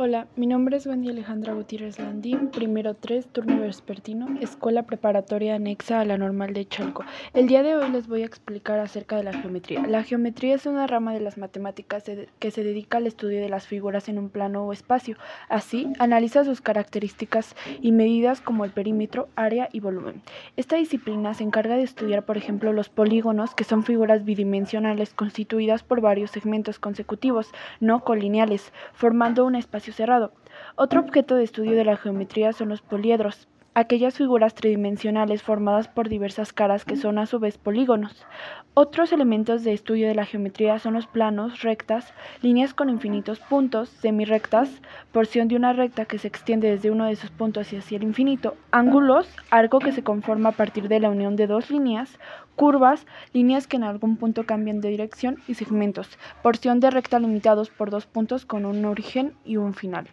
Hola, mi nombre es Wendy Alejandra Gutiérrez Landín, primero 3, turno vespertino, escuela preparatoria anexa a la normal de Chalco. El día de hoy les voy a explicar acerca de la geometría. La geometría es una rama de las matemáticas que se dedica al estudio de las figuras en un plano o espacio. Así, analiza sus características y medidas como el perímetro, área y volumen. Esta disciplina se encarga de estudiar, por ejemplo, los polígonos, que son figuras bidimensionales constituidas por varios segmentos consecutivos, no colineales, formando un espacio cerrado. Otro objeto de estudio de la geometría son los poliedros, aquellas figuras tridimensionales formadas por diversas caras que son a su vez polígonos. Otros elementos de estudio de la geometría son los planos, rectas, líneas con infinitos puntos, semirectas, porción de una recta que se extiende desde uno de sus puntos hacia el infinito, ángulos, arco que se conforma a partir de la unión de dos líneas, curvas, líneas que en algún punto cambian de dirección y segmentos, porción de recta limitados por dos puntos con un origen y un final.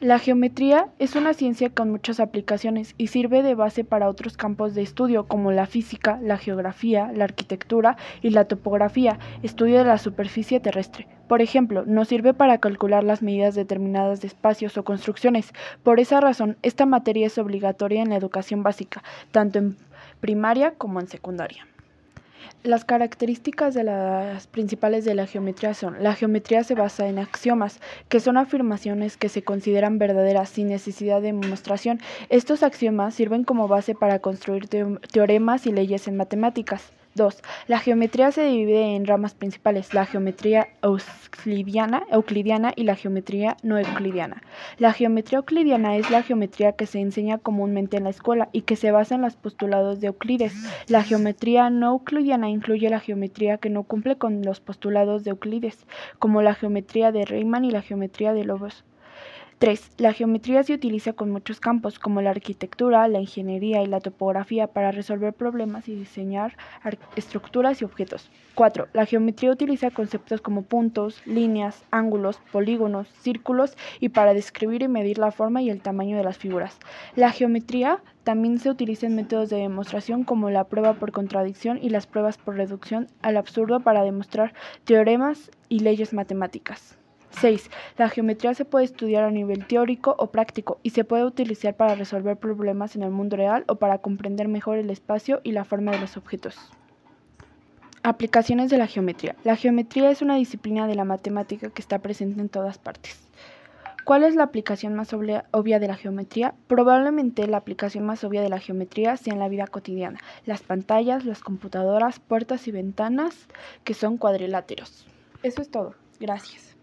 La geometría es una ciencia con muchas aplicaciones y sirve de base para otros campos de estudio como la física, la geografía, la arquitectura y la topografía, estudio de la superficie terrestre. Por ejemplo, nos sirve para calcular las medidas determinadas de espacios o construcciones. Por esa razón, esta materia es obligatoria en la educación básica, tanto en primaria como en secundaria. Las características de las principales de la geometría son: la geometría se basa en axiomas, que son afirmaciones que se consideran verdaderas sin necesidad de demostración. Estos axiomas sirven como base para construir teoremas y leyes en matemáticas. 2. La geometría se divide en ramas principales, la geometría euclidiana, euclidiana y la geometría no euclidiana. La geometría euclidiana es la geometría que se enseña comúnmente en la escuela y que se basa en los postulados de Euclides. La geometría no euclidiana incluye la geometría que no cumple con los postulados de Euclides, como la geometría de Riemann y la geometría de Lobos. 3. La geometría se utiliza con muchos campos, como la arquitectura, la ingeniería y la topografía, para resolver problemas y diseñar estructuras y objetos. 4. La geometría utiliza conceptos como puntos, líneas, ángulos, polígonos, círculos y para describir y medir la forma y el tamaño de las figuras. La geometría también se utiliza en métodos de demostración como la prueba por contradicción y las pruebas por reducción al absurdo para demostrar teoremas y leyes matemáticas. 6. La geometría se puede estudiar a nivel teórico o práctico y se puede utilizar para resolver problemas en el mundo real o para comprender mejor el espacio y la forma de los objetos. Aplicaciones de la geometría. La geometría es una disciplina de la matemática que está presente en todas partes. ¿Cuál es la aplicación más obvia de la geometría? Probablemente la aplicación más obvia de la geometría sea en la vida cotidiana, las pantallas, las computadoras, puertas y ventanas que son cuadriláteros. Eso es todo. Gracias.